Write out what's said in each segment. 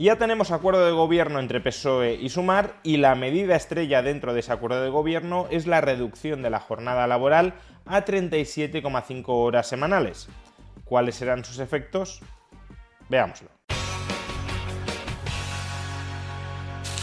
Ya tenemos acuerdo de gobierno entre PSOE y Sumar y la medida estrella dentro de ese acuerdo de gobierno es la reducción de la jornada laboral a 37,5 horas semanales. ¿Cuáles serán sus efectos? Veámoslo.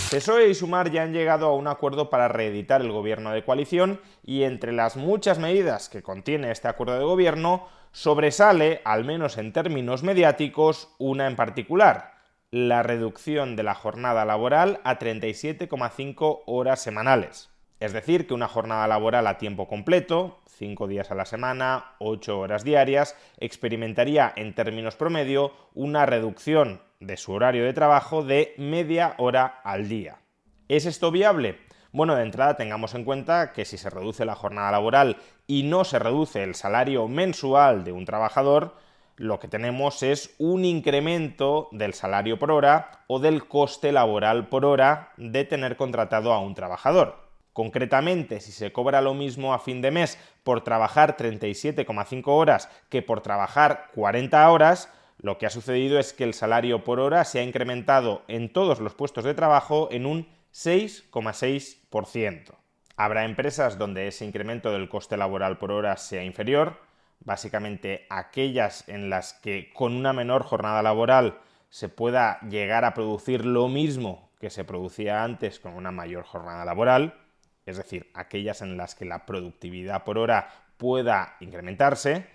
PSOE y Sumar ya han llegado a un acuerdo para reeditar el gobierno de coalición y entre las muchas medidas que contiene este acuerdo de gobierno sobresale, al menos en términos mediáticos, una en particular, la reducción de la jornada laboral a 37,5 horas semanales. Es decir, que una jornada laboral a tiempo completo, 5 días a la semana, 8 horas diarias, experimentaría en términos promedio una reducción de su horario de trabajo de media hora al día. ¿Es esto viable? Bueno, de entrada tengamos en cuenta que si se reduce la jornada laboral y no se reduce el salario mensual de un trabajador, lo que tenemos es un incremento del salario por hora o del coste laboral por hora de tener contratado a un trabajador. Concretamente, si se cobra lo mismo a fin de mes por trabajar 37,5 horas que por trabajar 40 horas, lo que ha sucedido es que el salario por hora se ha incrementado en todos los puestos de trabajo en un 6,6%. Habrá empresas donde ese incremento del coste laboral por hora sea inferior, básicamente aquellas en las que con una menor jornada laboral se pueda llegar a producir lo mismo que se producía antes con una mayor jornada laboral, es decir, aquellas en las que la productividad por hora pueda incrementarse,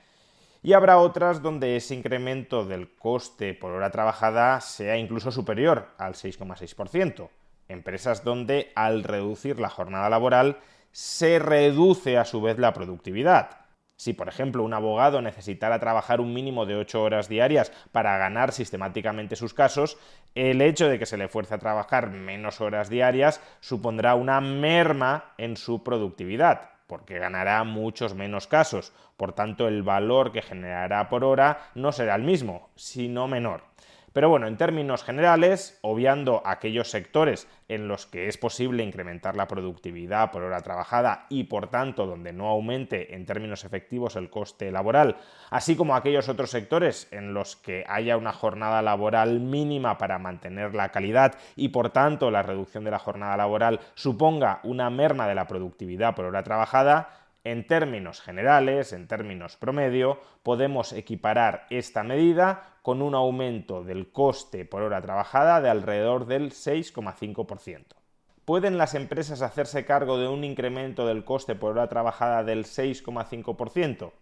y habrá otras donde ese incremento del coste por hora trabajada sea incluso superior al 6,6%, empresas donde al reducir la jornada laboral se reduce a su vez la productividad, si, por ejemplo, un abogado necesitara trabajar un mínimo de 8 horas diarias para ganar sistemáticamente sus casos, el hecho de que se le fuerce a trabajar menos horas diarias supondrá una merma en su productividad, porque ganará muchos menos casos. Por tanto, el valor que generará por hora no será el mismo, sino menor. Pero bueno, en términos generales, obviando aquellos sectores en los que es posible incrementar la productividad por hora trabajada y por tanto donde no aumente en términos efectivos el coste laboral, así como aquellos otros sectores en los que haya una jornada laboral mínima para mantener la calidad y por tanto la reducción de la jornada laboral suponga una merma de la productividad por hora trabajada, en términos generales, en términos promedio, podemos equiparar esta medida con un aumento del coste por hora trabajada de alrededor del 6,5%. ¿Pueden las empresas hacerse cargo de un incremento del coste por hora trabajada del 6,5%?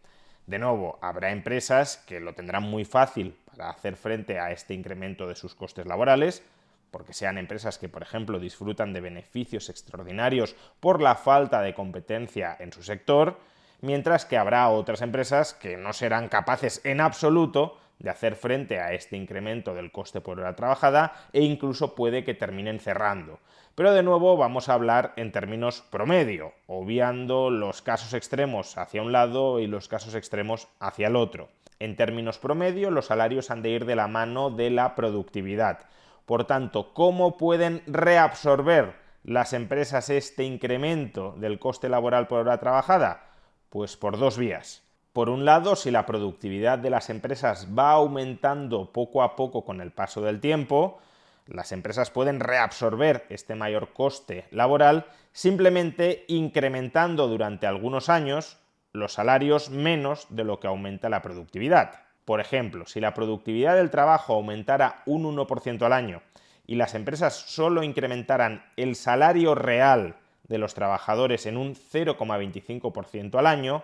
De nuevo, habrá empresas que lo tendrán muy fácil para hacer frente a este incremento de sus costes laborales, porque sean empresas que, por ejemplo, disfrutan de beneficios extraordinarios por la falta de competencia en su sector, mientras que habrá otras empresas que no serán capaces en absoluto de hacer frente a este incremento del coste por hora trabajada e incluso puede que terminen cerrando. Pero de nuevo vamos a hablar en términos promedio, obviando los casos extremos hacia un lado y los casos extremos hacia el otro. En términos promedio, los salarios han de ir de la mano de la productividad. Por tanto, ¿cómo pueden reabsorber las empresas este incremento del coste laboral por hora trabajada? Pues por dos vías. Por un lado, si la productividad de las empresas va aumentando poco a poco con el paso del tiempo, las empresas pueden reabsorber este mayor coste laboral simplemente incrementando durante algunos años los salarios menos de lo que aumenta la productividad. Por ejemplo, si la productividad del trabajo aumentara un 1% al año y las empresas solo incrementaran el salario real de los trabajadores en un 0,25% al año,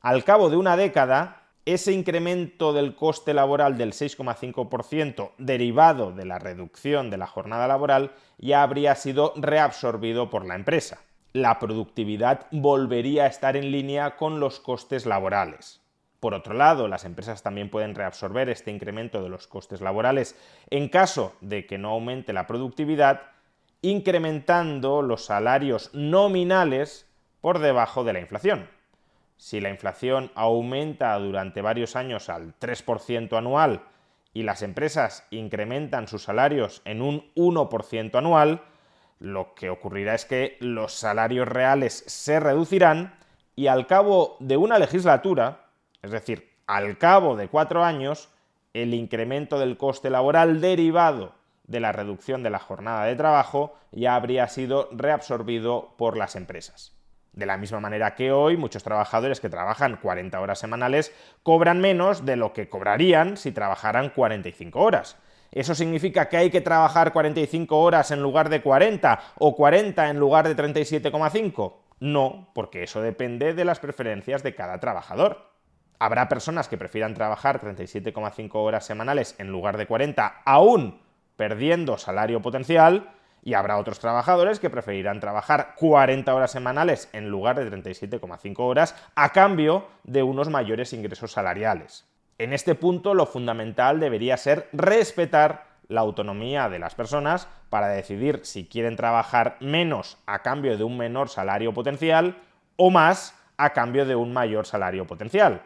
al cabo de una década, ese incremento del coste laboral del 6,5% derivado de la reducción de la jornada laboral ya habría sido reabsorbido por la empresa. La productividad volvería a estar en línea con los costes laborales. Por otro lado, las empresas también pueden reabsorber este incremento de los costes laborales en caso de que no aumente la productividad, incrementando los salarios nominales por debajo de la inflación. Si la inflación aumenta durante varios años al 3% anual y las empresas incrementan sus salarios en un 1% anual, lo que ocurrirá es que los salarios reales se reducirán y al cabo de una legislatura, es decir, al cabo de cuatro años, el incremento del coste laboral derivado de la reducción de la jornada de trabajo ya habría sido reabsorbido por las empresas. De la misma manera que hoy, muchos trabajadores que trabajan 40 horas semanales cobran menos de lo que cobrarían si trabajaran 45 horas. ¿Eso significa que hay que trabajar 45 horas en lugar de 40 o 40 en lugar de 37,5? No, porque eso depende de las preferencias de cada trabajador. Habrá personas que prefieran trabajar 37,5 horas semanales en lugar de 40, aún perdiendo salario potencial, y habrá otros trabajadores que preferirán trabajar 40 horas semanales en lugar de 37,5 horas a cambio de unos mayores ingresos salariales. En este punto lo fundamental debería ser respetar la autonomía de las personas para decidir si quieren trabajar menos a cambio de un menor salario potencial o más a cambio de un mayor salario potencial.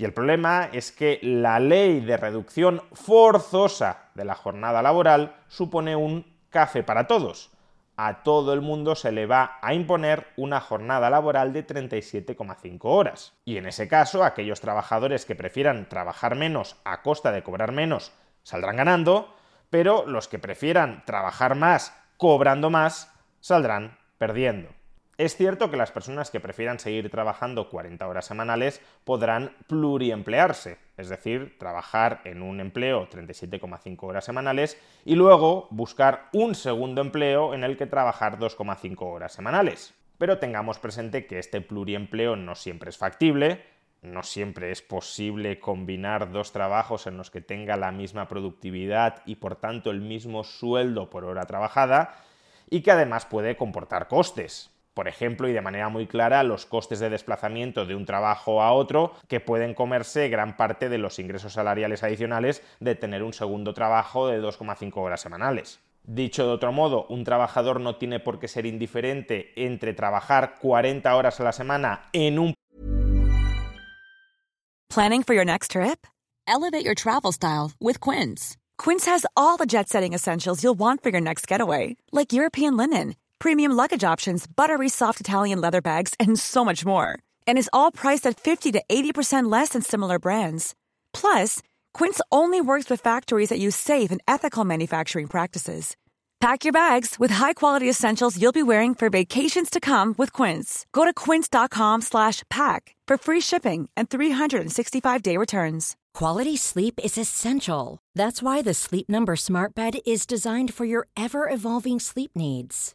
Y el problema es que la ley de reducción forzosa de la jornada laboral supone un café para todos. A todo el mundo se le va a imponer una jornada laboral de 37,5 horas. Y en ese caso, aquellos trabajadores que prefieran trabajar menos a costa de cobrar menos saldrán ganando, pero los que prefieran trabajar más cobrando más saldrán perdiendo. Es cierto que las personas que prefieran seguir trabajando 40 horas semanales podrán pluriemplearse, es decir, trabajar en un empleo 37,5 horas semanales y luego buscar un segundo empleo en el que trabajar 2,5 horas semanales. Pero tengamos presente que este pluriempleo no siempre es factible, no siempre es posible combinar dos trabajos en los que tenga la misma productividad y por tanto el mismo sueldo por hora trabajada, y que además puede comportar costes por ejemplo, y de manera muy clara, los costes de desplazamiento de un trabajo a otro que pueden comerse gran parte de los ingresos salariales adicionales de tener un segundo trabajo de 2,5 horas semanales. Dicho de otro modo, un trabajador no tiene por qué ser indiferente entre trabajar 40 horas a la semana en un Planning for your next trip? Elevate your travel style with Quince. Quince has all the jet-setting essentials you'll want for your next getaway, like European linen premium luggage options, buttery soft Italian leather bags, and so much more. And is all priced at 50 to 80% less than similar brands. Plus, Quince only works with factories that use safe and ethical manufacturing practices. Pack your bags with high-quality essentials you'll be wearing for vacations to come with Quince. Go to quince.com/pack for free shipping and 365-day returns. Quality sleep is essential. That's why the Sleep Number Smart Bed is designed for your ever-evolving sleep needs.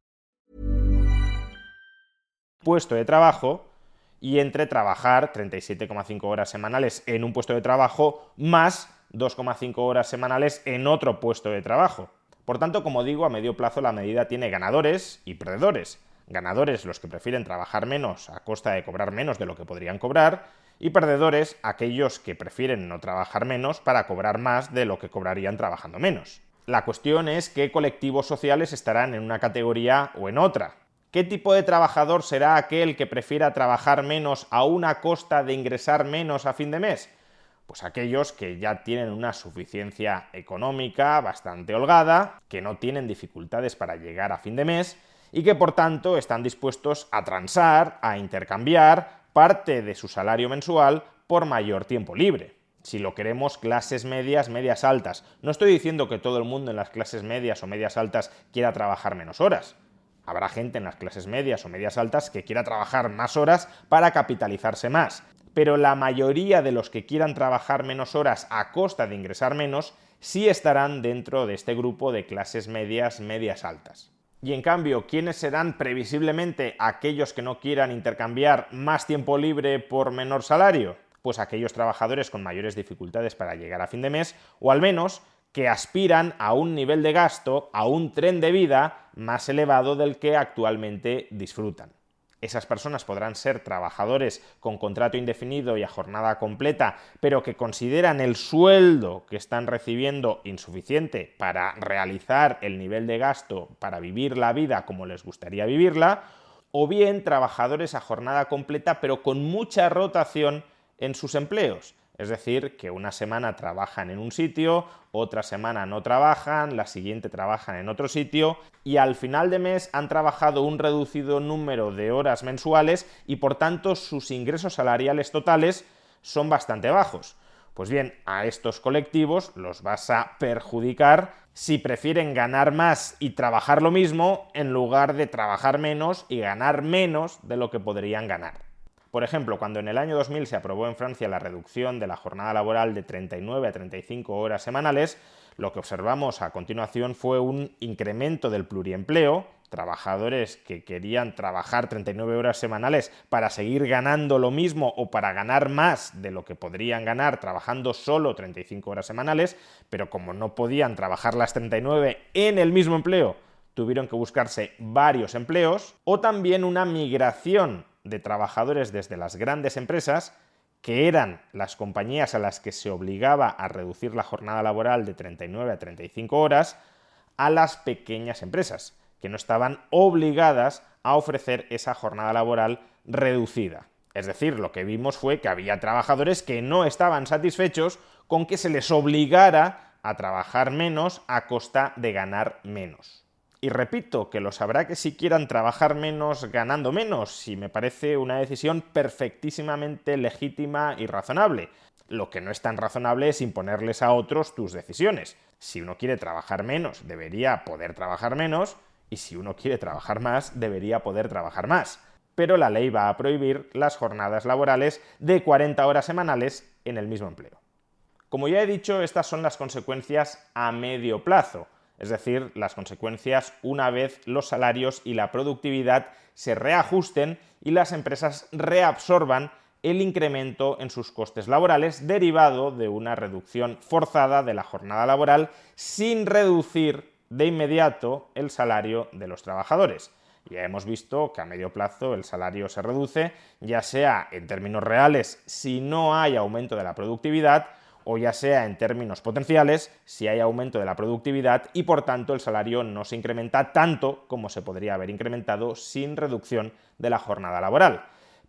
Puesto de trabajo y entre trabajar 37,5 horas semanales en un puesto de trabajo más 2,5 horas semanales en otro puesto de trabajo. Por tanto, como digo, a medio plazo la medida tiene ganadores y perdedores ganadores los que prefieren trabajar menos a costa de cobrar menos de lo que podrían cobrar, y perdedores aquellos que prefieren no trabajar menos para cobrar más de lo que cobrarían trabajando menos. La cuestión es qué colectivos sociales estarán en una categoría o en otra. ¿Qué tipo de trabajador será aquel que prefiera trabajar menos a una costa de ingresar menos a fin de mes? Pues aquellos que ya tienen una suficiencia económica bastante holgada, que no tienen dificultades para llegar a fin de mes y que por tanto están dispuestos a transar, a intercambiar parte de su salario mensual por mayor tiempo libre. Si lo queremos, clases medias, medias altas. No estoy diciendo que todo el mundo en las clases medias o medias altas quiera trabajar menos horas. Habrá gente en las clases medias o medias altas que quiera trabajar más horas para capitalizarse más, pero la mayoría de los que quieran trabajar menos horas a costa de ingresar menos sí estarán dentro de este grupo de clases medias, medias altas. Y en cambio, ¿quiénes serán previsiblemente aquellos que no quieran intercambiar más tiempo libre por menor salario? Pues aquellos trabajadores con mayores dificultades para llegar a fin de mes, o al menos que aspiran a un nivel de gasto, a un tren de vida más elevado del que actualmente disfrutan. Esas personas podrán ser trabajadores con contrato indefinido y a jornada completa, pero que consideran el sueldo que están recibiendo insuficiente para realizar el nivel de gasto para vivir la vida como les gustaría vivirla, o bien trabajadores a jornada completa pero con mucha rotación en sus empleos, es decir, que una semana trabajan en un sitio, otra semana no trabajan, la siguiente trabajan en otro sitio y al final de mes han trabajado un reducido número de horas mensuales y por tanto sus ingresos salariales totales son bastante bajos. Pues bien, a estos colectivos los vas a perjudicar si prefieren ganar más y trabajar lo mismo en lugar de trabajar menos y ganar menos de lo que podrían ganar. Por ejemplo, cuando en el año 2000 se aprobó en Francia la reducción de la jornada laboral de 39 a 35 horas semanales, lo que observamos a continuación fue un incremento del pluriempleo, trabajadores que querían trabajar 39 horas semanales para seguir ganando lo mismo o para ganar más de lo que podrían ganar trabajando solo 35 horas semanales, pero como no podían trabajar las 39 en el mismo empleo, tuvieron que buscarse varios empleos, o también una migración de trabajadores desde las grandes empresas, que eran las compañías a las que se obligaba a reducir la jornada laboral de 39 a 35 horas, a las pequeñas empresas, que no estaban obligadas a ofrecer esa jornada laboral reducida. Es decir, lo que vimos fue que había trabajadores que no estaban satisfechos con que se les obligara a trabajar menos a costa de ganar menos. Y repito, que lo sabrá que si quieran trabajar menos ganando menos, y me parece una decisión perfectísimamente legítima y razonable. Lo que no es tan razonable es imponerles a otros tus decisiones. Si uno quiere trabajar menos, debería poder trabajar menos, y si uno quiere trabajar más, debería poder trabajar más. Pero la ley va a prohibir las jornadas laborales de 40 horas semanales en el mismo empleo. Como ya he dicho, estas son las consecuencias a medio plazo es decir, las consecuencias una vez los salarios y la productividad se reajusten y las empresas reabsorban el incremento en sus costes laborales derivado de una reducción forzada de la jornada laboral sin reducir de inmediato el salario de los trabajadores. Ya hemos visto que a medio plazo el salario se reduce, ya sea en términos reales si no hay aumento de la productividad o ya sea en términos potenciales si hay aumento de la productividad y por tanto el salario no se incrementa tanto como se podría haber incrementado sin reducción de la jornada laboral.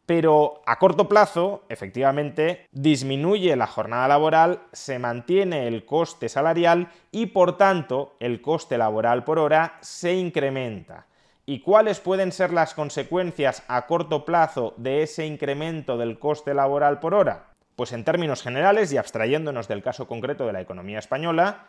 Pero a corto plazo, efectivamente, disminuye la jornada laboral, se mantiene el coste salarial y por tanto el coste laboral por hora se incrementa. ¿Y cuáles pueden ser las consecuencias a corto plazo de ese incremento del coste laboral por hora? Pues en términos generales y abstrayéndonos del caso concreto de la economía española,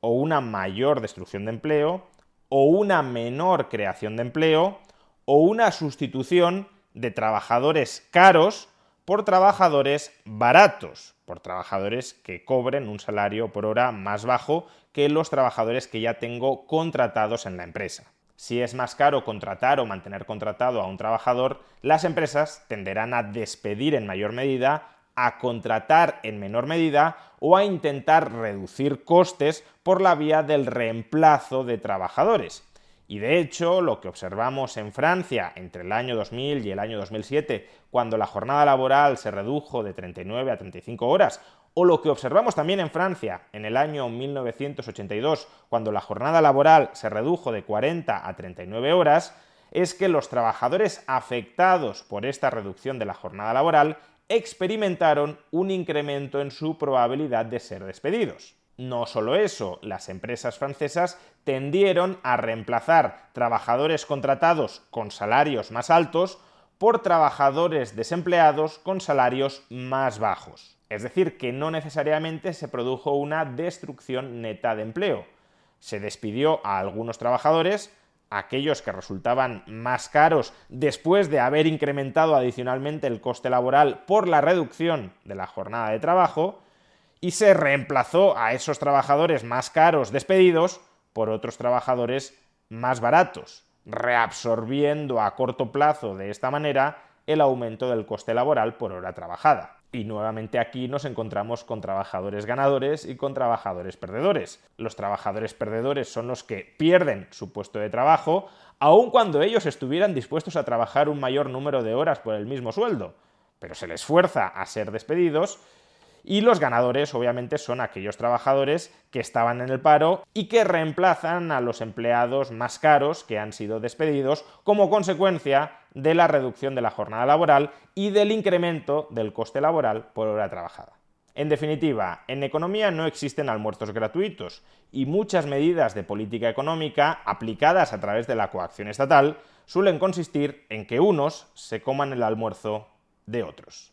o una mayor destrucción de empleo, o una menor creación de empleo, o una sustitución de trabajadores caros por trabajadores baratos, por trabajadores que cobren un salario por hora más bajo que los trabajadores que ya tengo contratados en la empresa. Si es más caro contratar o mantener contratado a un trabajador, las empresas tenderán a despedir en mayor medida a contratar en menor medida o a intentar reducir costes por la vía del reemplazo de trabajadores. Y de hecho, lo que observamos en Francia entre el año 2000 y el año 2007, cuando la jornada laboral se redujo de 39 a 35 horas, o lo que observamos también en Francia en el año 1982, cuando la jornada laboral se redujo de 40 a 39 horas, es que los trabajadores afectados por esta reducción de la jornada laboral experimentaron un incremento en su probabilidad de ser despedidos. No solo eso, las empresas francesas tendieron a reemplazar trabajadores contratados con salarios más altos por trabajadores desempleados con salarios más bajos. Es decir, que no necesariamente se produjo una destrucción neta de empleo. Se despidió a algunos trabajadores, aquellos que resultaban más caros después de haber incrementado adicionalmente el coste laboral por la reducción de la jornada de trabajo, y se reemplazó a esos trabajadores más caros despedidos por otros trabajadores más baratos, reabsorbiendo a corto plazo de esta manera el aumento del coste laboral por hora trabajada. Y nuevamente aquí nos encontramos con trabajadores ganadores y con trabajadores perdedores. Los trabajadores perdedores son los que pierden su puesto de trabajo, aun cuando ellos estuvieran dispuestos a trabajar un mayor número de horas por el mismo sueldo, pero se les fuerza a ser despedidos y los ganadores, obviamente, son aquellos trabajadores que estaban en el paro y que reemplazan a los empleados más caros que han sido despedidos como consecuencia de la reducción de la jornada laboral y del incremento del coste laboral por hora trabajada. En definitiva, en economía no existen almuerzos gratuitos y muchas medidas de política económica aplicadas a través de la coacción estatal suelen consistir en que unos se coman el almuerzo de otros.